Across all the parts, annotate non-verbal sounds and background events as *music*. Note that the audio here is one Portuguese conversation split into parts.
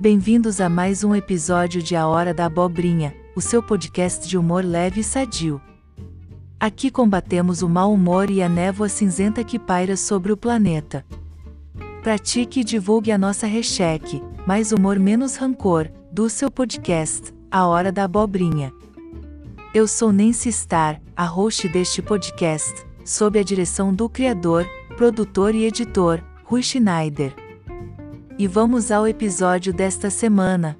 Bem-vindos a mais um episódio de A Hora da Abobrinha, o seu podcast de humor leve e sadio. Aqui combatemos o mau humor e a névoa cinzenta que paira sobre o planeta. Pratique e divulgue a nossa hashtag, mais humor menos rancor, do seu podcast, A Hora da Abobrinha. Eu sou Nancy Star, a host deste podcast, sob a direção do criador, produtor e editor, Rui Schneider. E vamos ao episódio desta semana.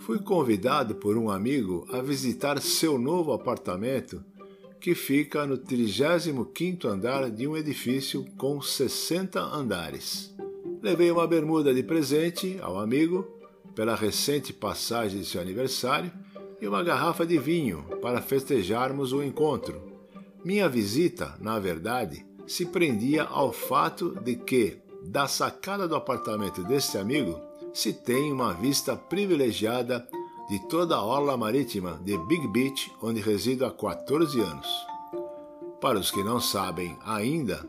Fui convidado por um amigo a visitar seu novo apartamento que fica no 35º andar de um edifício com 60 andares. Levei uma bermuda de presente ao amigo pela recente passagem de seu aniversário e uma garrafa de vinho para festejarmos o encontro. Minha visita, na verdade, se prendia ao fato de que, da sacada do apartamento deste amigo, se tem uma vista privilegiada de toda a orla marítima de Big Beach, onde resido há 14 anos. Para os que não sabem ainda,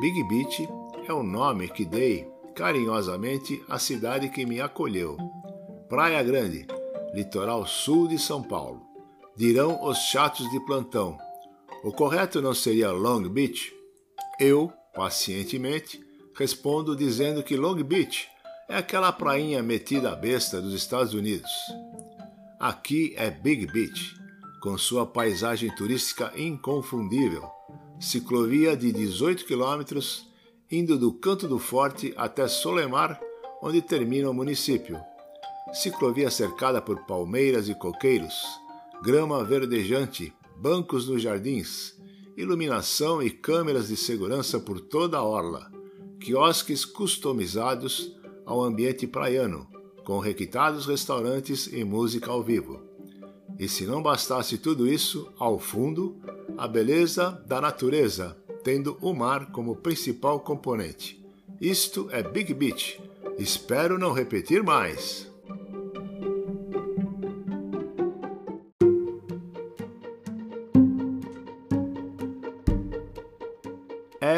Big Beach é o nome que dei carinhosamente à cidade que me acolheu. Praia Grande, litoral sul de São Paulo. Dirão os chatos de plantão: o correto não seria Long Beach? Eu, pacientemente, respondo dizendo que Long Beach é aquela prainha metida à besta dos Estados Unidos. Aqui é Big Beach, com sua paisagem turística inconfundível, ciclovia de 18 quilômetros, indo do Canto do Forte até Solemar, onde termina o município ciclovia cercada por palmeiras e coqueiros, grama verdejante, bancos nos jardins, iluminação e câmeras de segurança por toda a orla, quiosques customizados ao ambiente praiano, com requitados restaurantes e música ao vivo. E se não bastasse tudo isso, ao fundo, a beleza da natureza, tendo o mar como principal componente. Isto é Big Beach. Espero não repetir mais.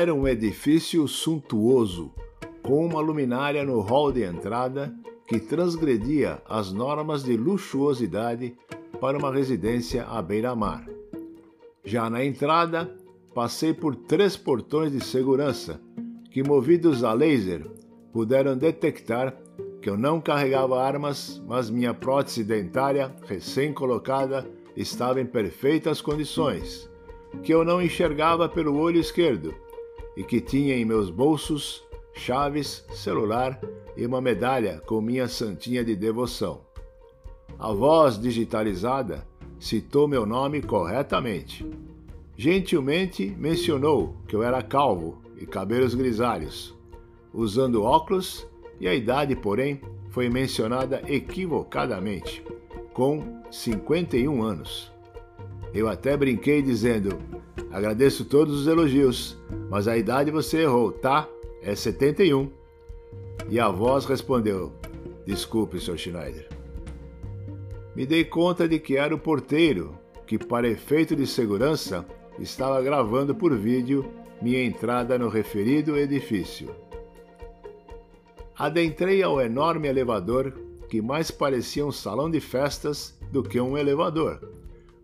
Era um edifício suntuoso, com uma luminária no hall de entrada que transgredia as normas de luxuosidade para uma residência à beira-mar. Já na entrada, passei por três portões de segurança que, movidos a laser, puderam detectar que eu não carregava armas, mas minha prótese dentária, recém-colocada, estava em perfeitas condições, que eu não enxergava pelo olho esquerdo e que tinha em meus bolsos chaves, celular e uma medalha com minha santinha de devoção. A voz digitalizada citou meu nome corretamente. Gentilmente mencionou que eu era calvo e cabelos grisalhos, usando óculos, e a idade, porém, foi mencionada equivocadamente, com 51 anos. Eu até brinquei dizendo: Agradeço todos os elogios, mas a idade você errou, tá? É 71. E a voz respondeu: Desculpe, Sr. Schneider. Me dei conta de que era o porteiro, que, para efeito de segurança, estava gravando por vídeo minha entrada no referido edifício. Adentrei ao enorme elevador, que mais parecia um salão de festas do que um elevador.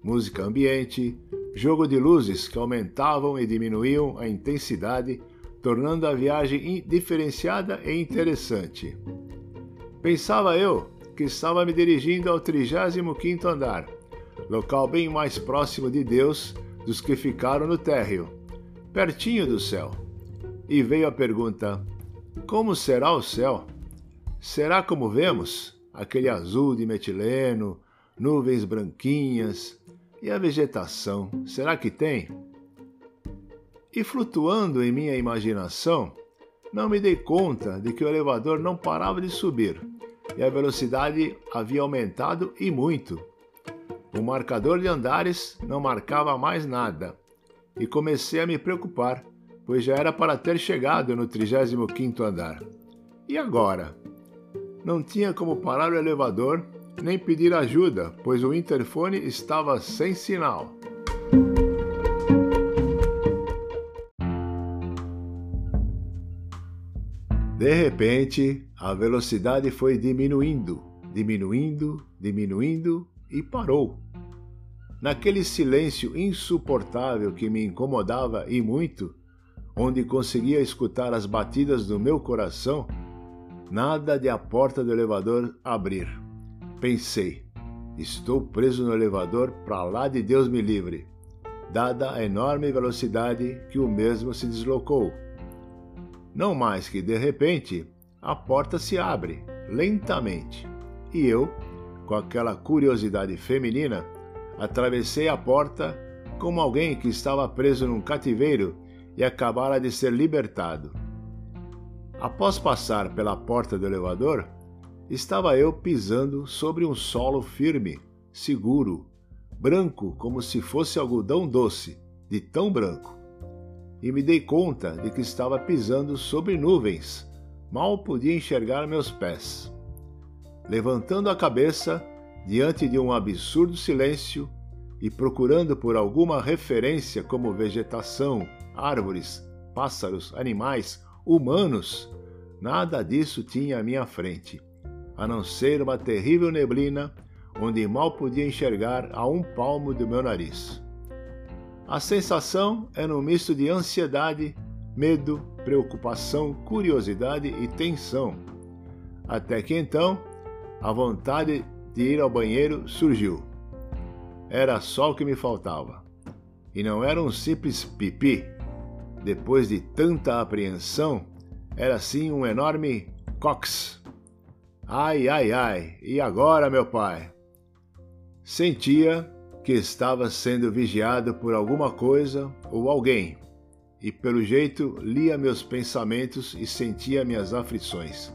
Música ambiente, jogo de luzes que aumentavam e diminuíam a intensidade, tornando a viagem diferenciada e interessante. Pensava eu que estava me dirigindo ao 35º andar, local bem mais próximo de Deus dos que ficaram no térreo, pertinho do céu. E veio a pergunta: como será o céu? Será como vemos? Aquele azul de metileno, nuvens branquinhas, e a vegetação, será que tem? E flutuando em minha imaginação, não me dei conta de que o elevador não parava de subir e a velocidade havia aumentado e muito. O marcador de andares não marcava mais nada e comecei a me preocupar, pois já era para ter chegado no 35º andar. E agora? Não tinha como parar o elevador nem pedir ajuda, pois o interfone estava sem sinal. De repente, a velocidade foi diminuindo, diminuindo, diminuindo e parou. Naquele silêncio insuportável que me incomodava e muito, onde conseguia escutar as batidas do meu coração, nada de a porta do elevador abrir. Pensei, estou preso no elevador para lá de Deus me livre, dada a enorme velocidade que o mesmo se deslocou. Não mais que de repente, a porta se abre, lentamente, e eu, com aquela curiosidade feminina, atravessei a porta como alguém que estava preso num cativeiro e acabara de ser libertado. Após passar pela porta do elevador, estava eu pisando sobre um solo firme, seguro, branco como se fosse algodão doce, de tão branco e me dei conta de que estava pisando sobre nuvens. Mal podia enxergar meus pés. Levantando a cabeça, diante de um absurdo silêncio, e procurando por alguma referência como vegetação, árvores, pássaros, animais, humanos, nada disso tinha à minha frente, a não ser uma terrível neblina onde mal podia enxergar a um palmo do meu nariz. A sensação era um misto de ansiedade, medo, preocupação, curiosidade e tensão. Até que então, a vontade de ir ao banheiro surgiu. Era só o que me faltava. E não era um simples pipi. Depois de tanta apreensão, era sim um enorme cox. Ai, ai, ai, e agora, meu pai? Sentia que estava sendo vigiado por alguma coisa ou alguém, e pelo jeito lia meus pensamentos e sentia minhas aflições.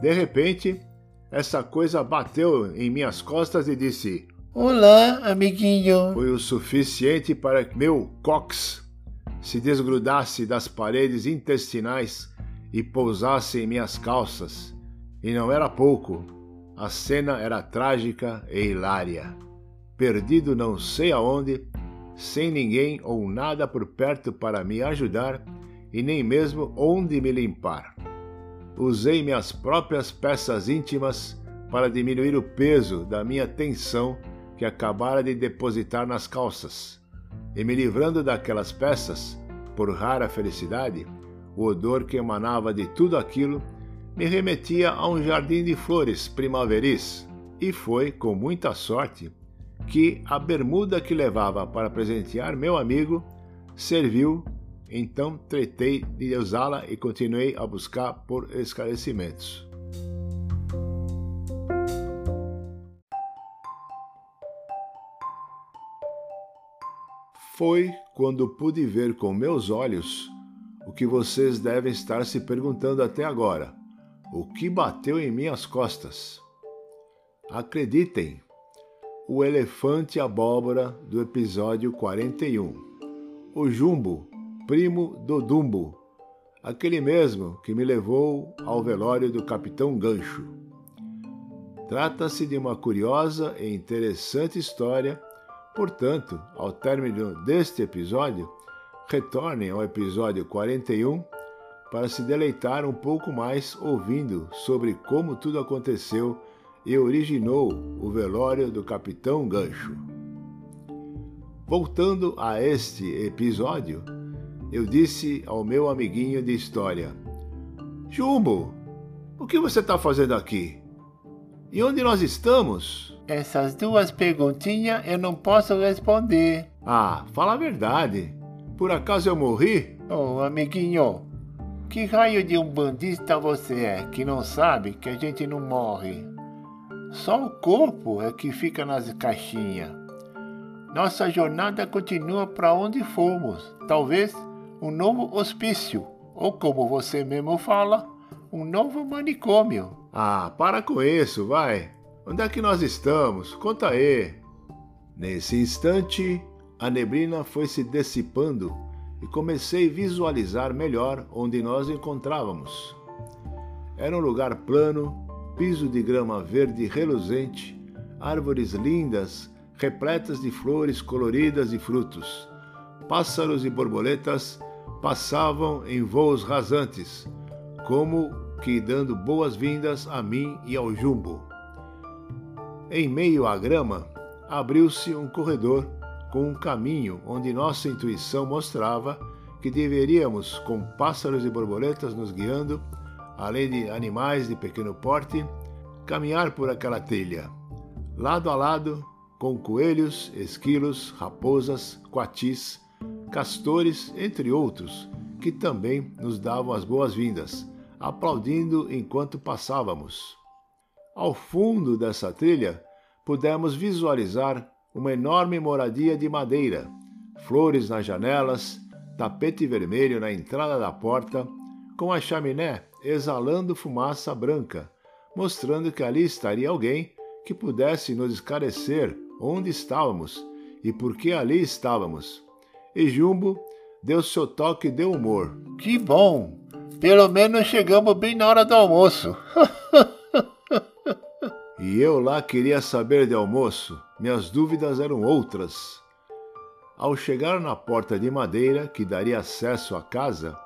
De repente, essa coisa bateu em minhas costas e disse: Olá, amiguinho. Foi o suficiente para que meu cox se desgrudasse das paredes intestinais e pousasse em minhas calças. E não era pouco. A cena era trágica e hilária perdido não sei aonde, sem ninguém ou nada por perto para me ajudar e nem mesmo onde me limpar. Usei minhas próprias peças íntimas para diminuir o peso da minha tensão que acabara de depositar nas calças, e me livrando daquelas peças, por rara felicidade, o odor que emanava de tudo aquilo me remetia a um jardim de flores primaveris, e foi, com muita sorte, que a bermuda que levava para presentear meu amigo serviu, então tretei de usá-la e continuei a buscar por esclarecimentos. Foi quando pude ver com meus olhos o que vocês devem estar se perguntando até agora: o que bateu em minhas costas? Acreditem, o elefante abóbora do episódio 41. O Jumbo, primo do Dumbo, aquele mesmo que me levou ao velório do Capitão Gancho. Trata-se de uma curiosa e interessante história, portanto, ao término deste episódio, retornem ao episódio 41 para se deleitar um pouco mais ouvindo sobre como tudo aconteceu e originou o velório do Capitão Gancho. Voltando a este episódio, eu disse ao meu amiguinho de história: Jumbo, o que você está fazendo aqui? E onde nós estamos? Essas duas perguntinhas eu não posso responder. Ah, fala a verdade. Por acaso eu morri? Oh, amiguinho, que raio de um bandista você é que não sabe que a gente não morre? Só o corpo é que fica nas caixinhas. Nossa jornada continua para onde fomos. Talvez um novo hospício, ou como você mesmo fala, um novo manicômio. Ah, para com isso, vai. Onde é que nós estamos? Conta aí. Nesse instante, a neblina foi se dissipando e comecei a visualizar melhor onde nós encontrávamos. Era um lugar plano, piso de grama verde reluzente, árvores lindas, repletas de flores coloridas e frutos. Pássaros e borboletas passavam em voos rasantes, como que dando boas-vindas a mim e ao Jumbo. Em meio à grama, abriu-se um corredor com um caminho onde nossa intuição mostrava que deveríamos, com pássaros e borboletas nos guiando, além de animais de pequeno porte, caminhar por aquela trilha, lado a lado, com coelhos, esquilos, raposas, coatis, castores, entre outros, que também nos davam as boas-vindas, aplaudindo enquanto passávamos. Ao fundo dessa trilha, pudemos visualizar uma enorme moradia de madeira, flores nas janelas, tapete vermelho na entrada da porta, com a chaminé exalando fumaça branca, mostrando que ali estaria alguém que pudesse nos esclarecer onde estávamos e por que ali estávamos. E Jumbo deu seu toque de humor. Que bom! Pelo menos chegamos bem na hora do almoço. *laughs* e eu lá queria saber de almoço. Minhas dúvidas eram outras. Ao chegar na porta de madeira que daria acesso à casa,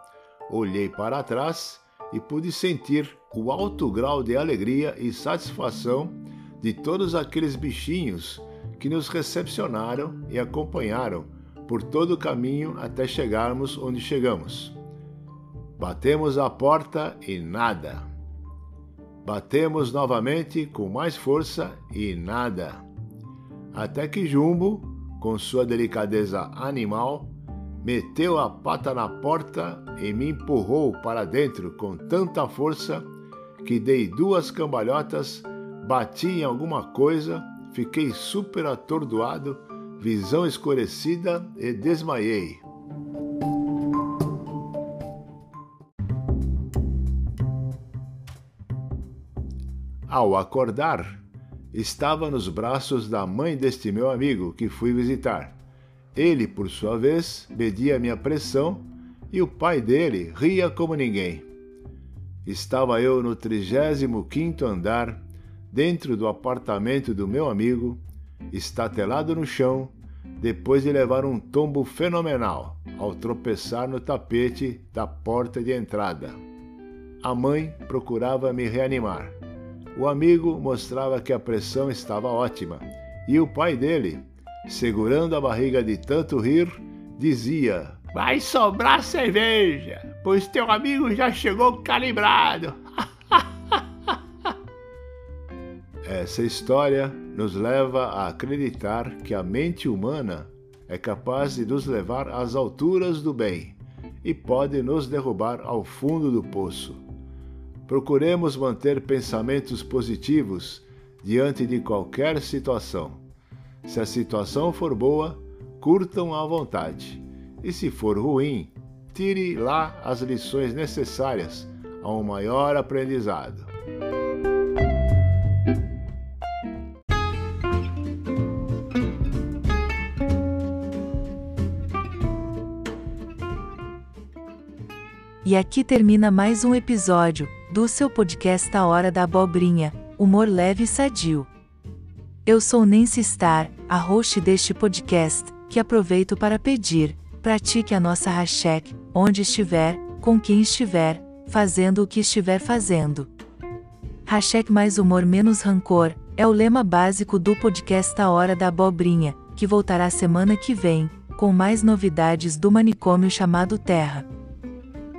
olhei para trás e pude sentir o alto grau de alegria e satisfação de todos aqueles bichinhos que nos recepcionaram e acompanharam por todo o caminho até chegarmos onde chegamos. Batemos a porta e nada. Batemos novamente com mais força e nada. Até que Jumbo, com sua delicadeza animal, meteu a pata na porta e me empurrou para dentro com tanta força que dei duas cambalhotas, bati em alguma coisa, fiquei super atordoado, visão escurecida e desmaiei. Ao acordar, estava nos braços da mãe deste meu amigo que fui visitar. Ele, por sua vez, media minha pressão e o pai dele ria como ninguém. Estava eu no 35 andar, dentro do apartamento do meu amigo, estatelado no chão, depois de levar um tombo fenomenal ao tropeçar no tapete da porta de entrada. A mãe procurava me reanimar. O amigo mostrava que a pressão estava ótima e o pai dele, segurando a barriga de tanto rir, dizia: Vai sobrar cerveja, pois teu amigo já chegou calibrado. *laughs* Essa história nos leva a acreditar que a mente humana é capaz de nos levar às alturas do bem e pode nos derrubar ao fundo do poço. Procuremos manter pensamentos positivos diante de qualquer situação se a situação for boa, curtam à vontade. E se for ruim, tire lá as lições necessárias a um maior aprendizado. E aqui termina mais um episódio do seu podcast A Hora da Abobrinha, humor leve e sadio. Eu sou Nancy Star, a host deste podcast, que aproveito para pedir: pratique a nossa hashtag, onde estiver, com quem estiver, fazendo o que estiver fazendo. Hashtag mais humor menos rancor é o lema básico do podcast A Hora da Abobrinha, que voltará semana que vem, com mais novidades do manicômio chamado Terra.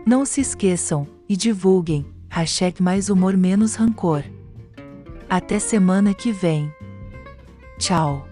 Não se esqueçam, e divulguem, hashtag mais humor menos rancor. Até semana que vem. Tchau.